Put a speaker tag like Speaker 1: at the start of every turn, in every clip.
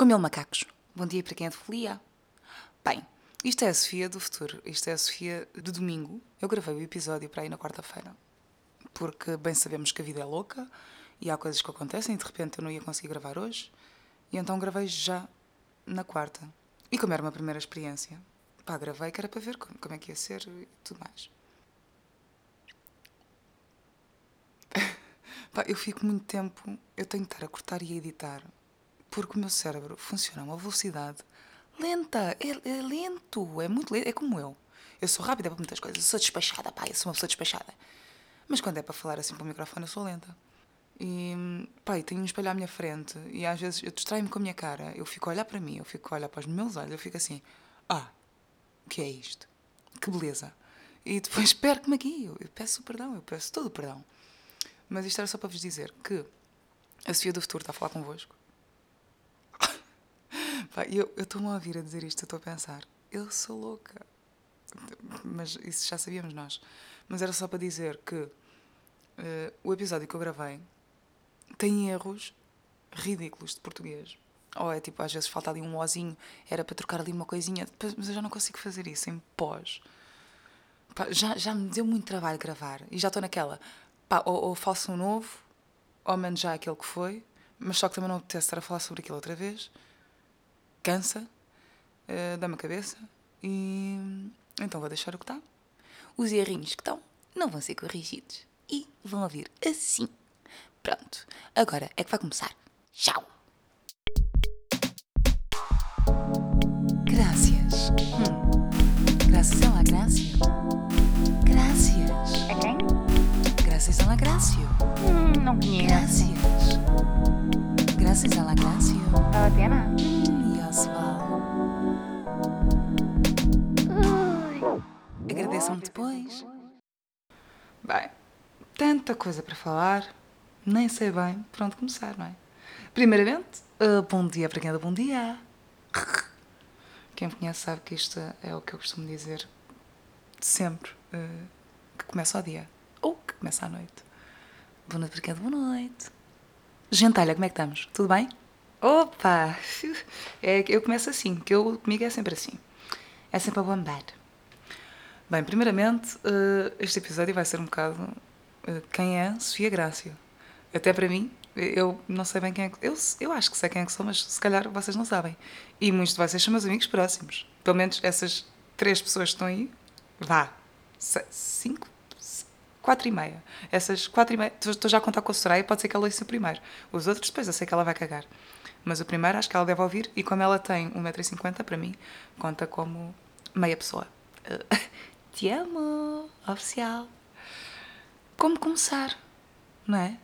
Speaker 1: Com mil macacos. Bom dia para quem é de folia. Bem, isto é a Sofia do futuro. Isto é a Sofia de domingo. Eu gravei o episódio para aí na quarta-feira. Porque bem sabemos que a vida é louca e há coisas que acontecem e de repente eu não ia conseguir gravar hoje. E então gravei já na quarta. E como era uma primeira experiência, pá, gravei que era para ver como, como é que ia ser e tudo mais. pá, eu fico muito tempo, eu tenho que estar a cortar e a editar porque o meu cérebro funciona a uma velocidade lenta, é, é lento, é muito lento, é como eu. Eu sou rápida para muitas coisas, eu sou despachada, pá, eu sou uma pessoa despachada. Mas quando é para falar assim para o microfone, eu sou lenta. E, pá, e tenho um espelho à minha frente e às vezes eu distraio-me com a minha cara, eu fico a olhar para mim, eu fico a olhar para os meus olhos, eu fico assim, ah, o que é isto? Que beleza. E depois perco-me aqui, eu, eu peço perdão, eu peço todo o perdão. Mas isto era só para vos dizer que a Sofia do Futuro está a falar convosco Pá, eu estou-me a ouvir a dizer isto, estou a pensar, eu sou louca. Mas isso já sabíamos nós. Mas era só para dizer que uh, o episódio que eu gravei tem erros ridículos de português. Ou é tipo, às vezes falta ali um ozinho, era para trocar ali uma coisinha, mas eu já não consigo fazer isso em pós. Pá, já, já me deu muito trabalho gravar e já estou naquela, pá, ou, ou faço um novo, ou menos já aquele que foi, mas só que também não apetece estar a falar sobre aquilo outra vez cansa, uh, dá-me a cabeça e então vou deixar o que está. Os errinhos que estão não vão ser corrigidos e vão ouvir assim. Pronto, agora é que vai começar. Tchau! Graças. Hum. Graças a la Gracia. Gracias.
Speaker 2: A quem?
Speaker 1: Graças a la Gracia.
Speaker 2: Hum, não conheço.
Speaker 1: Gracias. Graças a la Gracia.
Speaker 2: Vale a pena?
Speaker 1: Yes, Agradeçam-me depois. Bem, tanta coisa para falar, nem sei bem por onde começar, não é? Primeiramente, uh, bom dia para quem é do bom dia. Quem me conhece sabe que isto é o que eu costumo dizer sempre uh, que começa o dia ou que começa a noite. Boa noite para quem é de boa noite. Gentalha, como é que estamos? Tudo bem? Opa! É, eu começo assim, que eu, comigo é sempre assim. É sempre a bombar. Bem, primeiramente, uh, este episódio vai ser um bocado uh, quem é Sofia Grácio. Até para mim, eu não sei bem quem é que. Eu, eu acho que sei quem é que sou, mas se calhar vocês não sabem. E muitos de vocês são meus amigos próximos. Pelo menos essas três pessoas que estão aí, vá, cinco, quatro e meia. Essas quatro e meia, estou já a contar com a Soraya, pode ser que ela ouça primeiro. Os outros depois, eu sei que ela vai cagar. Mas o primeiro acho que ela deve ouvir, e como ela tem 1,50m, para mim, conta como meia pessoa. Te amo, oficial. Como começar, não é?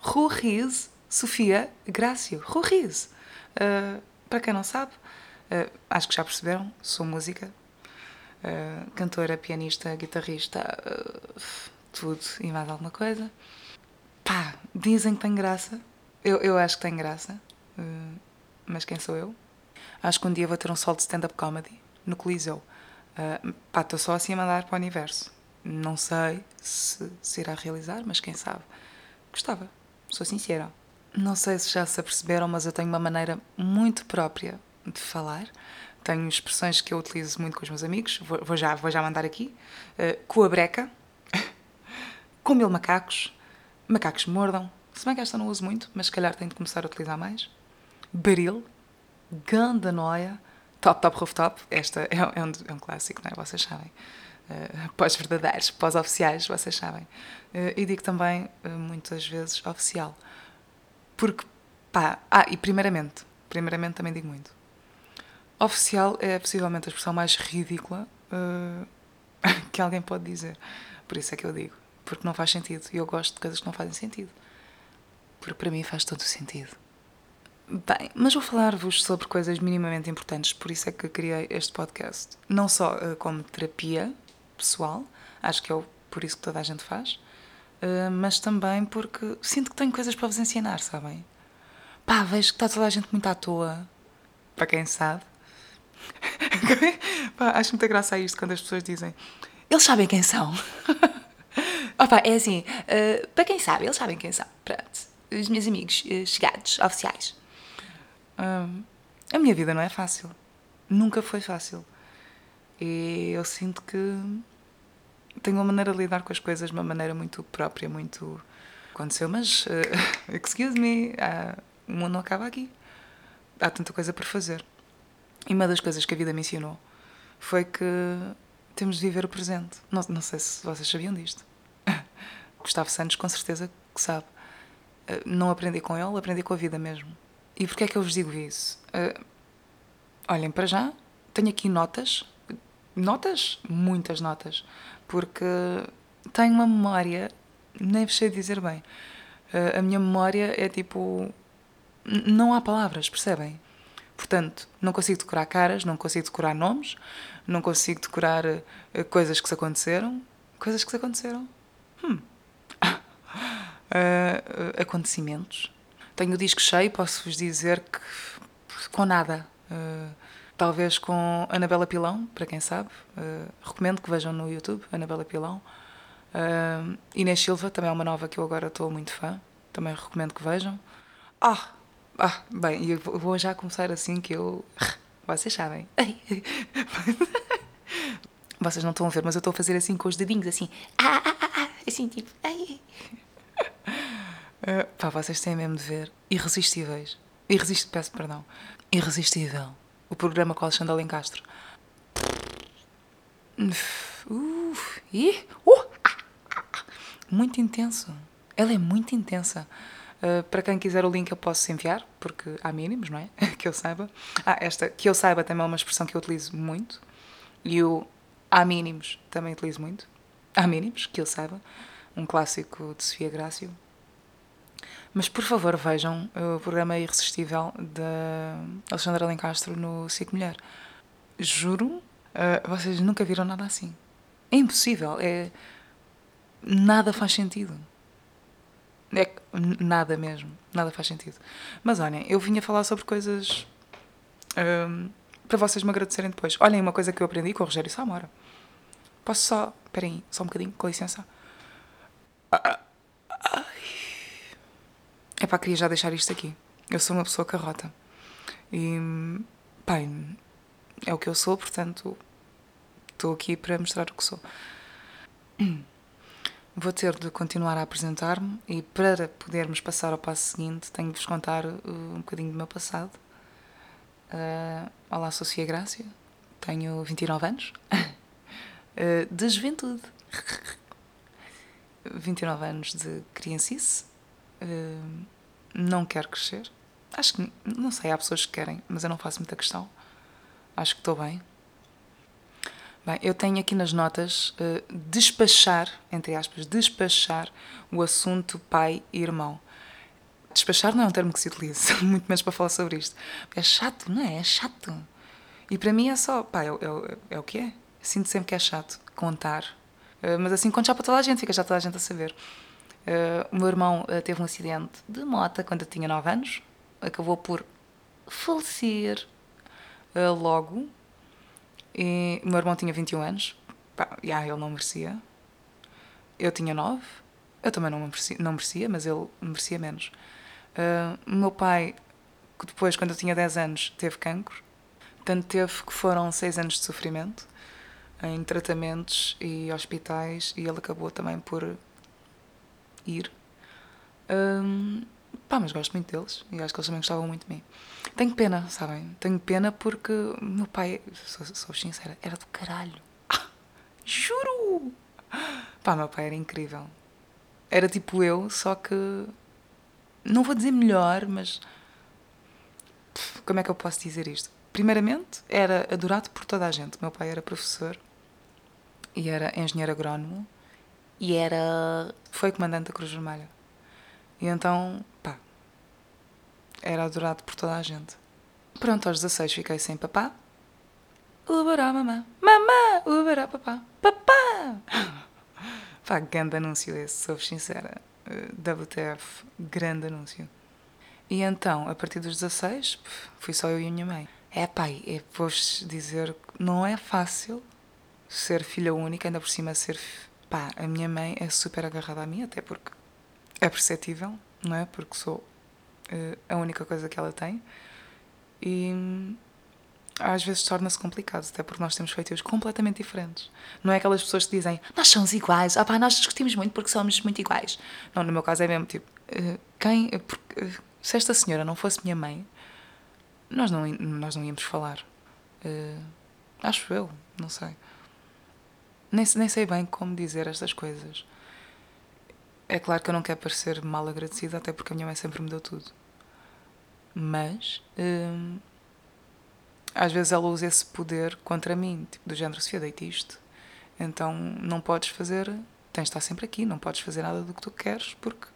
Speaker 1: Rurris, Sofia Grácio. Rurris. Uh, para quem não sabe, uh, acho que já perceberam, sou música. Uh, cantora, pianista, guitarrista, tudo e mais alguma coisa. Pá, dizem que tem graça. Eu, eu acho que tem graça. mas quem sou eu? Acho que um dia vou ter um solo de stand-up comedy no Coliseu. Uh, pá, estou só assim a mandar para o universo. Não sei se se irá realizar, mas quem sabe. Gostava, sou sincera. Não sei se já se aperceberam, mas eu tenho uma maneira muito própria de falar. Tenho expressões que eu utilizo muito com os meus amigos. Vou, vou já, vou já mandar aqui. Uh, com a breca. com mil macacos. Macacos mordam. Se bem que esta não uso muito, mas se calhar tenho de começar a utilizar mais. Baril. Ganda noia Top Top Rooftop, esta é, é, um, é um clássico, não é? Vocês sabem. Uh, pós-verdadeiros, pós-oficiais, vocês sabem. Uh, e digo também, uh, muitas vezes, oficial. Porque, pá, ah, e primeiramente, primeiramente também digo muito. Oficial é possivelmente a expressão mais ridícula que alguém pode dizer. Por isso é que eu digo. Porque não faz sentido. E eu gosto de coisas que não fazem sentido. Porque para mim faz todo o sentido. Bem, mas vou falar-vos sobre coisas minimamente importantes, por isso é que criei este podcast. Não só uh, como terapia pessoal, acho que é por isso que toda a gente faz, uh, mas também porque sinto que tenho coisas para vos ensinar, sabem? Pá, vejo que está toda a gente muito à toa, para quem sabe. Pá, acho muita graça a isto quando as pessoas dizem eles sabem quem são. Opa, é assim, uh, para quem sabe, eles sabem quem são. Pronto, os meus amigos chegados, oficiais. hum, a minha vida não é fácil. Nunca foi fácil. E eu sinto que tenho uma maneira de lidar com as coisas, uma maneira muito própria, muito. Aconteceu, mas. Uh, excuse me, uh, o mundo não acaba aqui. Há tanta coisa por fazer. E uma das coisas que a vida me ensinou foi que temos de viver o presente. Não, não sei se vocês sabiam disto. Gustavo Santos, com certeza que sabe. Uh, não aprendi com ele, aprendi com a vida mesmo. E porquê é que eu vos digo isso? Uh, olhem, para já, tenho aqui notas. Notas? Muitas notas. Porque tenho uma memória, nem vos sei dizer bem. Uh, a minha memória é tipo. Não há palavras, percebem? Portanto, não consigo decorar caras, não consigo decorar nomes, não consigo decorar uh, coisas que se aconteceram. Coisas que se aconteceram. Hum. Uh, acontecimentos. Tenho o disco cheio, posso-vos dizer que com nada. Uh, talvez com Anabela Pilão, para quem sabe. recomendo que vejam no YouTube, Anabela Pilão. Inês Silva, também é uma nova que eu agora estou muito fã. Também recomendo que vejam. Ah, ah, bem, eu vou já começar assim que eu. Vocês sabem. Vocês não estão a ver, mas eu estou a fazer assim com os dedinhos, assim. Ah, ah, ah assim, tipo. Uh, pá, vocês têm mesmo de ver. Irresistíveis. Irresist... Peço perdão. Irresistível. O programa com Alexandre Alencastro. Uf, uh, ah, ah, ah. muito intenso. Ela é muito intensa. Uh, para quem quiser o link eu posso enviar, porque há mínimos, não é? que eu saiba. Ah, esta, que eu saiba também é uma expressão que eu utilizo muito. E o há mínimos também utilizo muito. Há mínimos, que eu saiba. Um clássico de Sofia Grácio. Mas por favor vejam o programa Irresistível da Alexandra Alencastro no SIC Mulher. Juro, uh, vocês nunca viram nada assim. É impossível. É... Nada faz sentido. É nada mesmo, nada faz sentido. Mas olhem, eu vinha falar sobre coisas um, para vocês me agradecerem depois. Olhem, uma coisa que eu aprendi com o Rogério Samora. Posso só. Esperem, só um bocadinho, com licença. É pá, queria já deixar isto aqui. Eu sou uma pessoa carrota. E. pai, é o que eu sou, portanto. Estou aqui para mostrar o que sou. Vou ter de continuar a apresentar-me e para podermos passar ao passo seguinte tenho de vos contar uh, um bocadinho do meu passado. Uh, olá, sou Sofia Grácia, tenho 29 anos, uh, de juventude. 29 anos de criancice, não quero crescer. Acho que, não sei, há pessoas que querem, mas eu não faço muita questão. Acho que estou bem. Bem, eu tenho aqui nas notas uh, despachar, entre aspas, despachar o assunto pai e irmão. Despachar não é um termo que se utiliza, muito menos para falar sobre isto. É chato, não é? É chato. E para mim é só, pá, é, é, é o que é. Sinto sempre que é chato contar. Uh, mas assim, conto já para toda a gente, fica já toda a gente a saber. Uh, o meu irmão teve um acidente de moto quando eu tinha 9 anos. Acabou por falecer logo e o meu irmão tinha 21 anos. Pá, yeah, ele não merecia. Eu tinha 9. Eu também não merecia, não merecia mas ele merecia menos. Uh, o meu pai, depois, quando eu tinha 10 anos, teve cancro. Tanto teve que foram 6 anos de sofrimento em tratamentos e hospitais e ele acabou também por ir. Um, pá, mas gosto muito deles e acho que eles também gostavam muito de mim. Tenho pena, sabem? Tenho pena porque meu pai, sou, sou sincera, era do caralho. Ah, juro! Pá, meu pai era incrível. Era tipo eu, só que. Não vou dizer melhor, mas. Como é que eu posso dizer isto? Primeiramente, era adorado por toda a gente. Meu pai era professor e era engenheiro agrónomo e era. foi comandante da Cruz Vermelha. E então, pá, era adorado por toda a gente. Pronto, aos 16 fiquei sem papá. Uberá mamã, mamã, uberá papá, papá. Pá, grande anúncio esse, sou sincera. Uh, WTF, grande anúncio. E então, a partir dos 16, fui só eu e a minha mãe. É pai, é, vou-vos dizer não é fácil ser filha única, ainda por cima ser. Pá, a minha mãe é super agarrada a mim, até porque é perceptível, não é? Porque sou uh, a única coisa que ela tem. E às vezes torna-se complicado, até porque nós temos feitios completamente diferentes. Não é aquelas pessoas que dizem nós somos iguais, ah pá, nós discutimos muito porque somos muito iguais. Não, no meu caso é mesmo tipo, eh, quem, eh, porque, se esta senhora não fosse minha mãe, nós não, nós não íamos falar. Uh, acho eu, não sei. Nem, nem sei bem como dizer estas coisas. É claro que eu não quero parecer mal agradecida, até porque a minha mãe sempre me deu tudo. Mas hum, às vezes ela usa esse poder contra mim, tipo, do género, Sofia, deite isto. Então não podes fazer, tens de estar sempre aqui, não podes fazer nada do que tu queres porque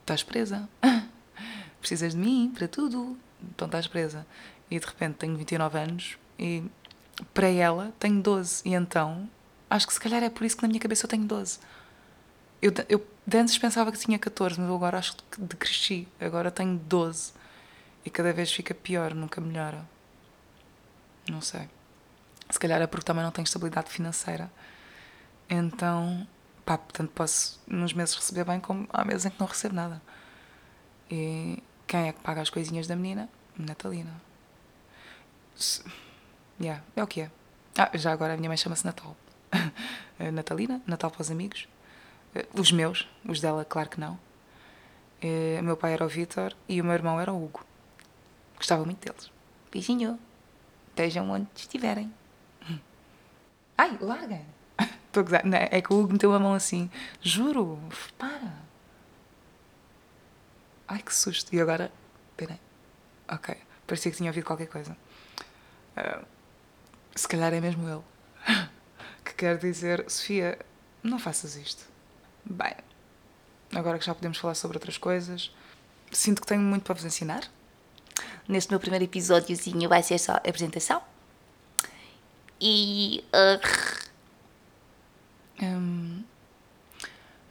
Speaker 1: estás presa. Precisas de mim para tudo, então estás presa. E de repente tenho 29 anos e para ela tenho 12. E então acho que se calhar é por isso que na minha cabeça eu tenho 12. Eu, eu de antes pensava que tinha 14, mas eu agora acho que decresci. Agora tenho 12. E cada vez fica pior, nunca melhora. Não sei. Se calhar é porque também não tenho estabilidade financeira. Então, pá, portanto posso nos meses receber bem, como há meses em que não recebo nada. E quem é que paga as coisinhas da menina? Natalina. Yeah, é o que é. Ah, já agora a minha mãe chama-se Natal. Natalina, Natal para os amigos. Eh, os meus, os dela, claro que não. Eh, o meu pai era o Vitor e o meu irmão era o Hugo. Gostava muito deles. Beijinho. Estejam onde estiverem. Ai, larga! Estou a gozar. Não, é que o Hugo meteu a mão assim. Juro, para. Ai, que susto. E agora. Peraí. Ok. Parecia que tinha ouvido qualquer coisa. Uh, se calhar é mesmo ele. Que quer dizer: Sofia, não faças isto. Bem, agora que já podemos falar sobre outras coisas, sinto que tenho muito para vos ensinar.
Speaker 2: Neste meu primeiro episódiozinho vai ser só apresentação. E. Uh...
Speaker 1: Um,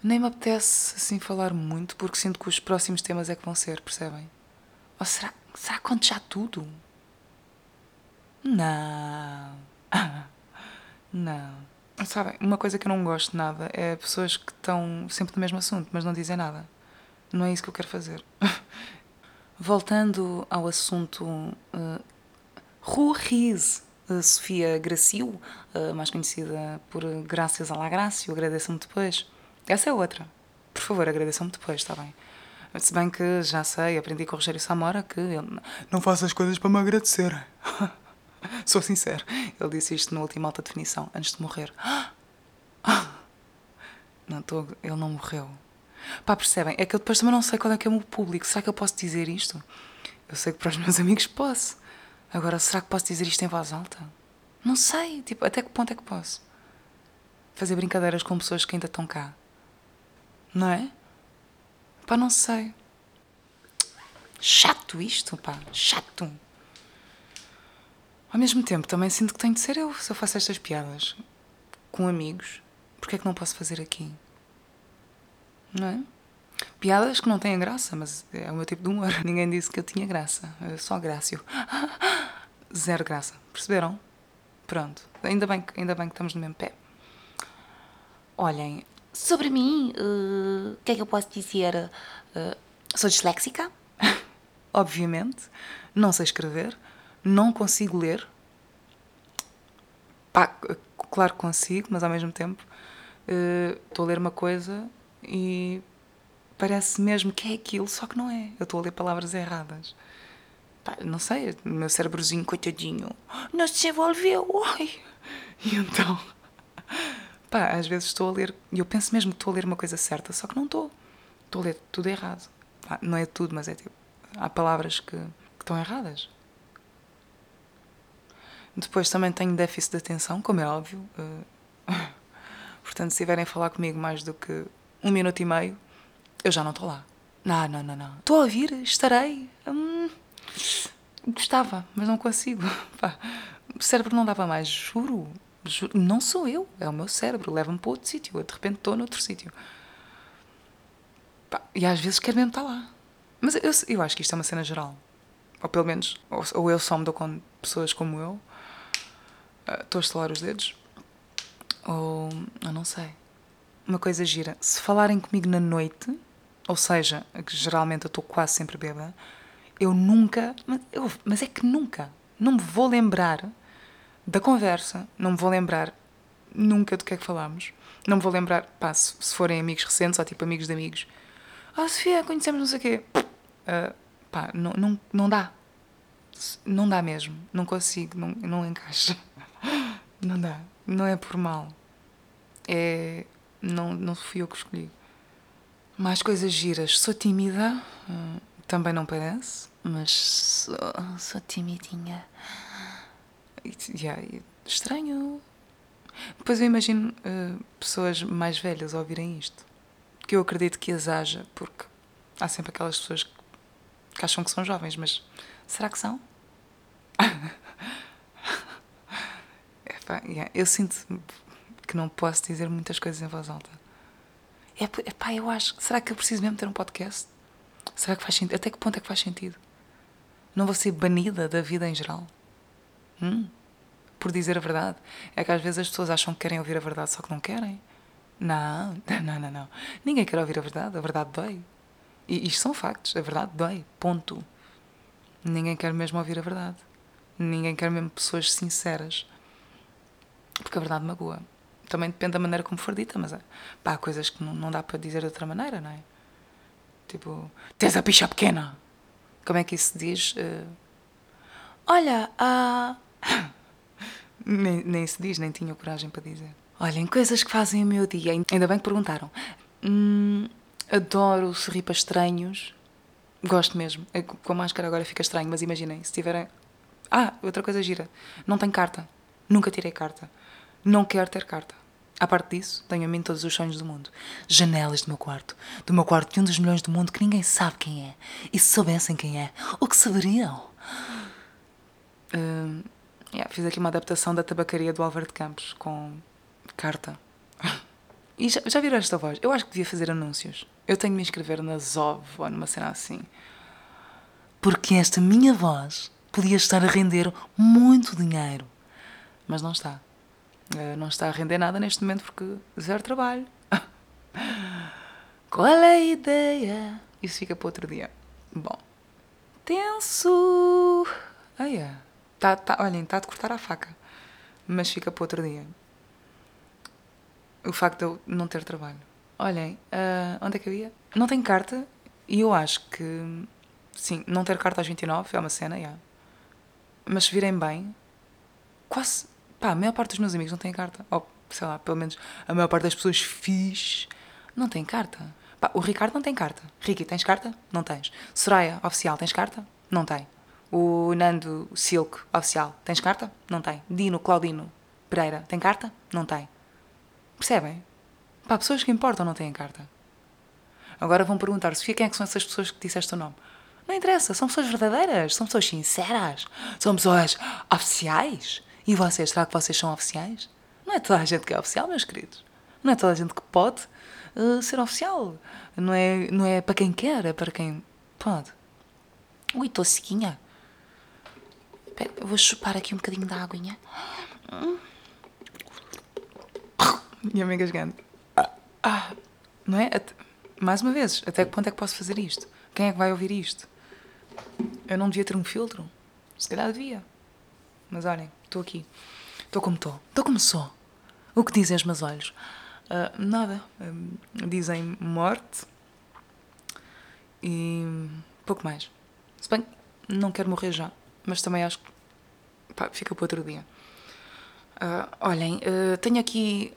Speaker 1: nem me apetece assim falar muito porque sinto que os próximos temas é que vão ser, percebem? Ou será, será que conto já tudo? Não. Não. Sabem, uma coisa que eu não gosto nada é pessoas que estão sempre no mesmo assunto, mas não dizem nada. Não é isso que eu quero fazer. Voltando ao assunto uh, Ruiz, uh, Sofia Graciu, uh, mais conhecida por Graças a la Grácio, agradeçam-me depois. Essa é outra. Por favor, agradeçam-me depois, está bem? Se bem que já sei, aprendi com o Rogério Samora que ele não faça as coisas para me agradecer. Sou sincero. Ele disse isto na última alta definição, antes de morrer. Não, tô, ele não morreu. Pá, percebem? É que eu depois também não sei qual é que é o meu público. Será que eu posso dizer isto? Eu sei que para os meus amigos posso. Agora, será que posso dizer isto em voz alta? Não sei. Tipo, até que ponto é que posso? Fazer brincadeiras com pessoas que ainda estão cá. Não é? Pá, não sei. Chato isto, pá. Chato. Ao mesmo tempo, também sinto que tenho de ser eu se eu faço estas piadas com amigos. Porque é que não posso fazer aqui? Não é? Piadas que não têm graça, mas é o meu tipo de humor. Ninguém disse que eu tinha graça. Eu só grácio. Zero graça. Perceberam? Pronto. Ainda bem, que, ainda bem que estamos no mesmo pé.
Speaker 2: Olhem, sobre mim, uh, o uh, que é que eu posso dizer? Uh, sou disléxica?
Speaker 1: Obviamente. Não sei escrever não consigo ler. Pá, claro que consigo, mas ao mesmo tempo uh, estou a ler uma coisa e parece mesmo que é aquilo, só que não é. Eu estou a ler palavras erradas. Pá, não sei, o meu cérebrozinho, coitadinho, não se desenvolveu. Ai. E então, pá, às vezes estou a ler, e eu penso mesmo que estou a ler uma coisa certa, só que não estou. Estou a ler tudo errado. Pá, não é tudo, mas é tipo, há palavras que, que estão erradas. Depois também tenho déficit de atenção, como é óbvio. Eh, portanto, se estiverem a falar comigo mais do que um minuto e meio, eu já não estou lá. Não, não, não, não. Estou a ouvir, estarei. Hum, gostava, mas não consigo. Pá, o cérebro não dava mais, juro, juro. Não sou eu, é o meu cérebro, leva-me para outro sítio. Eu de repente estou noutro sítio. E às vezes quero mesmo estar lá. Mas eu, eu acho que isto é uma cena geral. Ou pelo menos, ou, ou eu só me dou com pessoas como eu, estou a estalar os dedos. Ou. Eu não sei. Uma coisa gira. Se falarem comigo na noite, ou seja, que geralmente eu estou quase sempre bêbada, eu nunca, mas, eu- mas é que nunca, não me vou lembrar da conversa, não me vou lembrar nunca do que é que falámos. Não me vou lembrar, pá, se, se forem amigos recentes ou tipo amigos de amigos. Ah, Sofia, conhecemos não sei o quê. Ah, pá, não, não, não dá. Não dá mesmo. Não consigo, não, não encaixa. Não dá. Não é por mal. É. Não, não fui eu que escolhi. Mais coisas giras. Sou tímida. ah, também não parece. Mas sou, sou timidinha. Yeah, estranho. Depois eu imagino ah, pessoas mais velhas ouvirem isto. Que eu acredito que as haja, porque há sempre aquelas pessoas que acham que são jovens, mas será que são? Yeah, eu sinto que não posso dizer muitas coisas em voz alta. É, epá, eu acho. Será que eu preciso mesmo ter um podcast? Será que faz sentido? Até que ponto é que faz sentido? Não vou ser banida da vida em geral? Hum? Por dizer a verdade? É que às vezes as pessoas acham que querem ouvir a verdade, só que não querem. Não, não, não, não. Ninguém quer ouvir a verdade. A verdade dói. E isto são factos. A verdade dói. Ponto. Ninguém quer mesmo ouvir a verdade. Ninguém quer mesmo pessoas sinceras. Porque a verdade magoa. Também depende da maneira como for dita, mas é, pá, há coisas que não, não dá para dizer de outra maneira, não é? Tipo, tens a picha pequena. Como é que isso se diz? Eh, Olha, ah. nem, nem se diz, nem tinha coragem para dizer. Olhem, coisas que fazem o meu dia. Ainda bem que perguntaram. Hum, adoro sorrir para estranhos. Gosto mesmo. É, Com a máscara agora fica estranho, mas imaginem, se tiverem. Ah, outra coisa gira. Não tenho carta. Nunca tirei carta. Não quero ter carta. À parte disso, tenho a mim todos os sonhos do mundo. Janelas do meu quarto. Do meu quarto de um dos milhões do mundo que ninguém sabe quem é. E se soubessem quem é, o que saberiam? Hum, yeah, fiz aqui uma adaptação da tabacaria do Álvaro de Campos com carta. E já, já viram esta voz? Eu acho que devia fazer anúncios. Eu tenho de me inscrever na Zov ou numa cena assim. Porque esta minha voz podia estar a render muito dinheiro. Mas não está. Eh, Não está a render nada neste momento porque zero trabalho. Qual é a ideia? Isso fica para outro dia. Bom. Tenso. Ah, é. Tá, tá, olhem, está de cortar a faca. Mas fica para outro dia. O facto de eu não ter trabalho. Olhem, ah, onde é que eu ia? Não tenho carta e eu acho que, sim, não ter carta aos 29 é uma cena, já. Mas se virem bem, quase, pá, a maior parte dos meus amigos não tem carta. Ou, sei lá, pelo menos a maior parte das pessoas fixe não tem carta. Pá, o Ricardo não tem carta. Ricky, tens carta? Não tens. Soraya, oficial, tens carta? Não tem. O Nando Silk, oficial, tens carta? Não tem. Dino, Claudino, Pereira, tem carta? Não tem. Percebem? Pá, pessoas que importam não têm carta. Agora vão perguntar, Sofia, quem é que são essas pessoas que disseste o nome? Não interessa, são pessoas verdadeiras, são pessoas sinceras, são pessoas oficiais. E vocês, será que vocês são oficiais? Não é toda a gente que é oficial, meus queridos. Não é toda a gente que pode uh, ser oficial. Não é, não é para quem quer, é para quem pode. Ui, estou sequinha. Espera, eu vou chupar aqui um bocadinho da aguinha. E me engasgando. Ah, não é? Mais uma vez, até que ponto é que posso fazer isto? Quem é que vai ouvir isto? Eu não devia ter um filtro? Se calhar devia. Mas olhem, estou aqui. Estou como estou. Estou como sou. O que dizem os meus olhos? Ah, nada. Hum, dizem morte e pouco mais. Se bem não quero morrer já, mas também acho que pá, fica para outro dia. Ah, olhem, tenho aqui.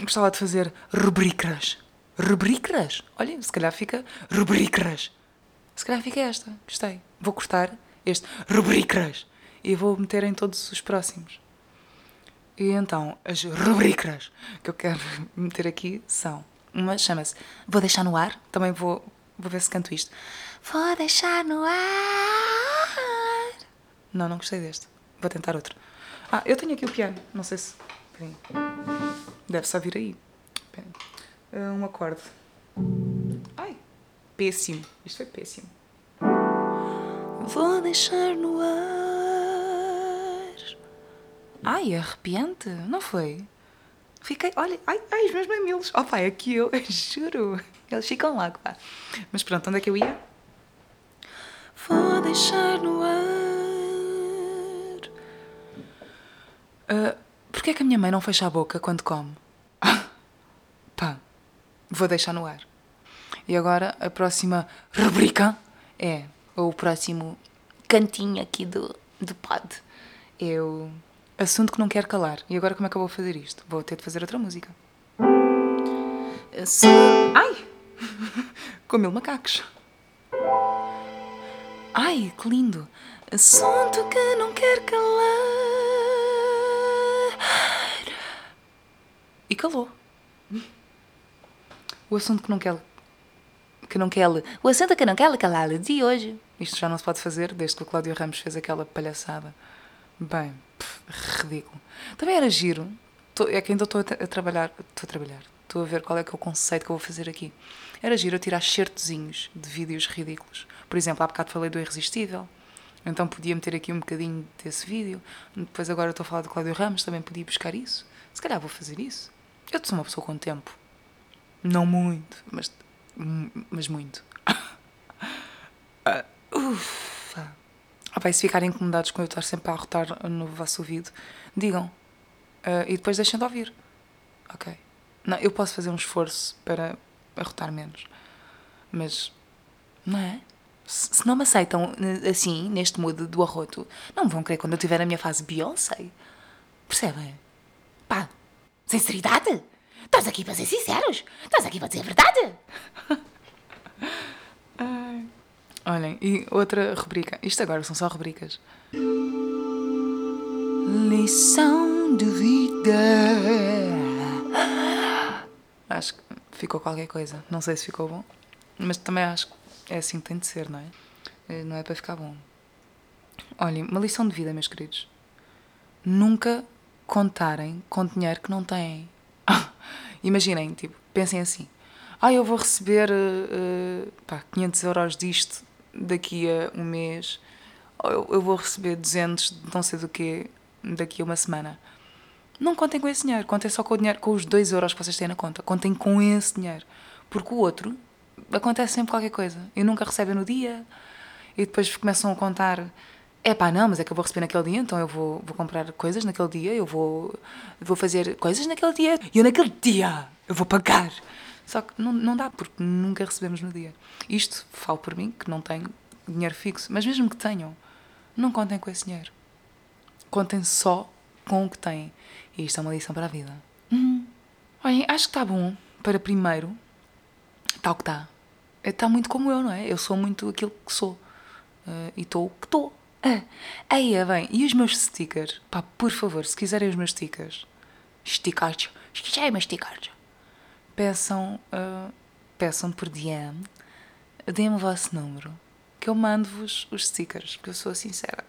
Speaker 1: Gostava de fazer rubricas. Rubricas? Olhem, se calhar fica rubricas. Se calhar fica esta. Gostei. Vou cortar este rubricas e vou meter em todos os próximos. E então, as rubricas que eu quero meter aqui são. Uma chama-se Vou Deixar no Ar. Também vou, vou ver se canto isto. Vou deixar no ar. Não, não gostei deste. Vou tentar outro. Ah, eu tenho aqui o piano. Não sei se. Peraí. Deve só vir aí. Peraí. Ah, um acorde. Ai, péssimo. Isto foi péssimo. Vou deixar no ar. Ai, arrepiante. Não foi? Fiquei, olha, ai, ai, os meus mamilos. Oh, pai, aqui eu, juro. Eles ficam lá, pá. Mas pronto, onde é que eu ia? vou deixar no ar. Uh, Porquê é que a minha mãe não fecha a boca quando come? Pá, vou deixar no ar. E agora a próxima rubrica é o próximo
Speaker 2: Cantinho aqui do, do pod.
Speaker 1: é o assunto que não quero calar. E agora como é que eu vou fazer isto? Vou ter de fazer outra música.
Speaker 2: Assunto.
Speaker 1: Ai! Com mil macacos. Ai, que lindo! Assunto que não quero calar. E calou. O assunto que não quer. Que não quer.
Speaker 2: O assunto que não quer calar de hoje.
Speaker 1: Isto já não se pode fazer desde que o Cláudio Ramos fez aquela palhaçada. Bem, ridículo. Também era giro. É que ainda estou a, tra- a trabalhar. Estou a trabalhar. Estou a ver qual é que é o conceito que eu vou fazer aqui. Era giro eu tirar certozinhos de vídeos ridículos. Por exemplo, há bocado falei do Irresistível. Então podia meter aqui um bocadinho desse vídeo. Depois agora estou a falar do Cláudio Ramos, também podia buscar isso. Se calhar vou fazer isso. Eu sou uma pessoa com tempo. Não muito, mas, mas muito. Ah, Ufa. Ah, pá, se ficarem incomodados com eu estar sempre a arrotar no vosso ouvido, digam. Ah, e depois deixem de ouvir. Ok. Não, eu posso fazer um esforço para arrotar menos. Mas, não é? Se, se não me aceitam eh, assim, neste mood do arroto, não me vão querer quando eu tiver a minha fase Beyoncé. Percebem?
Speaker 2: Pá, sinceridade? Estás aqui para ser sinceros? Estás aqui para dizer a verdade?
Speaker 1: Olhem, e outra rubrica. Isto agora são só rubricas. Lição de vida. Acho que ficou qualquer coisa. Não sei se ficou bom, mas também acho que é assim que tem de ser, não é? Eh, Não é para ficar bom. Olhem, uma lição de vida, meus queridos. Nunca contarem com dinheiro que não têm. Imaginem, tipo, pensem assim. Ah, eu vou receber eh, pá, 500 euros disto daqui a um mês. Eu, vou receber 200 de não sei do quê daqui a uma semana. Não contem com esse dinheiro. Contem só com o dinheiro, com os 2 euros que vocês têm na conta. Contem com esse dinheiro. Porque o outro acontece sempre qualquer coisa. E nunca recebem no dia. E depois começam a contar. É pá, não, mas é que eu vou receber naquele dia, então eu vou, vou comprar coisas naquele dia, eu vou, vou fazer coisas naquele dia, e eu naquele dia eu vou pagar. Só que não, não dá, porque nunca recebemos no dia. Isto falo por mim, que não tenho dinheiro fixo, mas mesmo que tenham, não contem com esse dinheiro. Contem só com o que têm. E isto é uma lição para a vida. Uhum. Olhem, acho que está bom para primeiro. Está o que está. Está muito como eu, não é? Eu sou muito aquilo que sou. Eh, e estou o que estou. Ah, aí é bem. E os meus stickers? Pá, por favor, se quiserem os meus stickers. Stickers. Meus stickers. Peçam, ah, peçam por DM. Deem-me o vosso número. Que eu mando-vos os stickers. Porque eu sou sincera.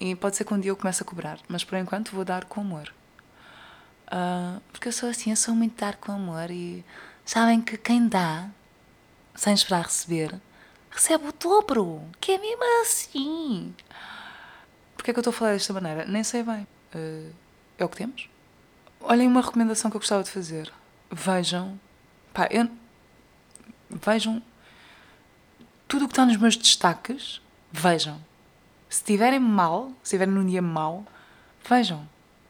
Speaker 1: E pode ser que um dia eu comece a cobrar. Mas por enquanto vou dar com amor. Ah, porque eu sou assim, eu sou muito dar com amor. E sabem que quem dá, sem esperar receber, recebe o dobro. Que é mesmo assim. Porquê é que eu estou a falar desta maneira? Nem sei bem. Ah, é o que temos? Olhem uma recomendação que eu gostava de fazer. Vejam. Pá, eu. Vejam. Tudo o que está nos meus destaques. Vejam. Se estiverem mal, se estiverem num dia mau, vejam.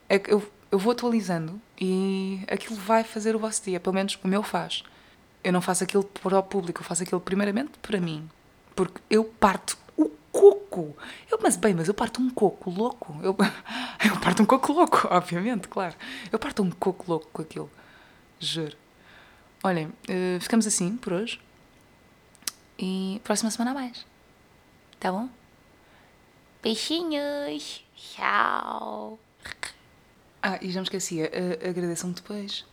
Speaker 1: É eu, eu vou atualizando e aquilo vai fazer o vosso dia. Pelo menos o meu faz. Eu não faço aquilo para o público, eu faço aquilo primeiramente para mim. Porque eu parto o coco. Eu, mas bem, mas eu parto um coco louco. Eu, eu parto um coco louco, obviamente, claro. Eu parto um coco louco com aquilo. Juro. Olhem, eh, ficamos assim por hoje. E próxima semana mais. Tá bom?
Speaker 2: Beijinhos. Tchau.
Speaker 1: Ah, e já me esquecia. eh, Agradeçam-me depois.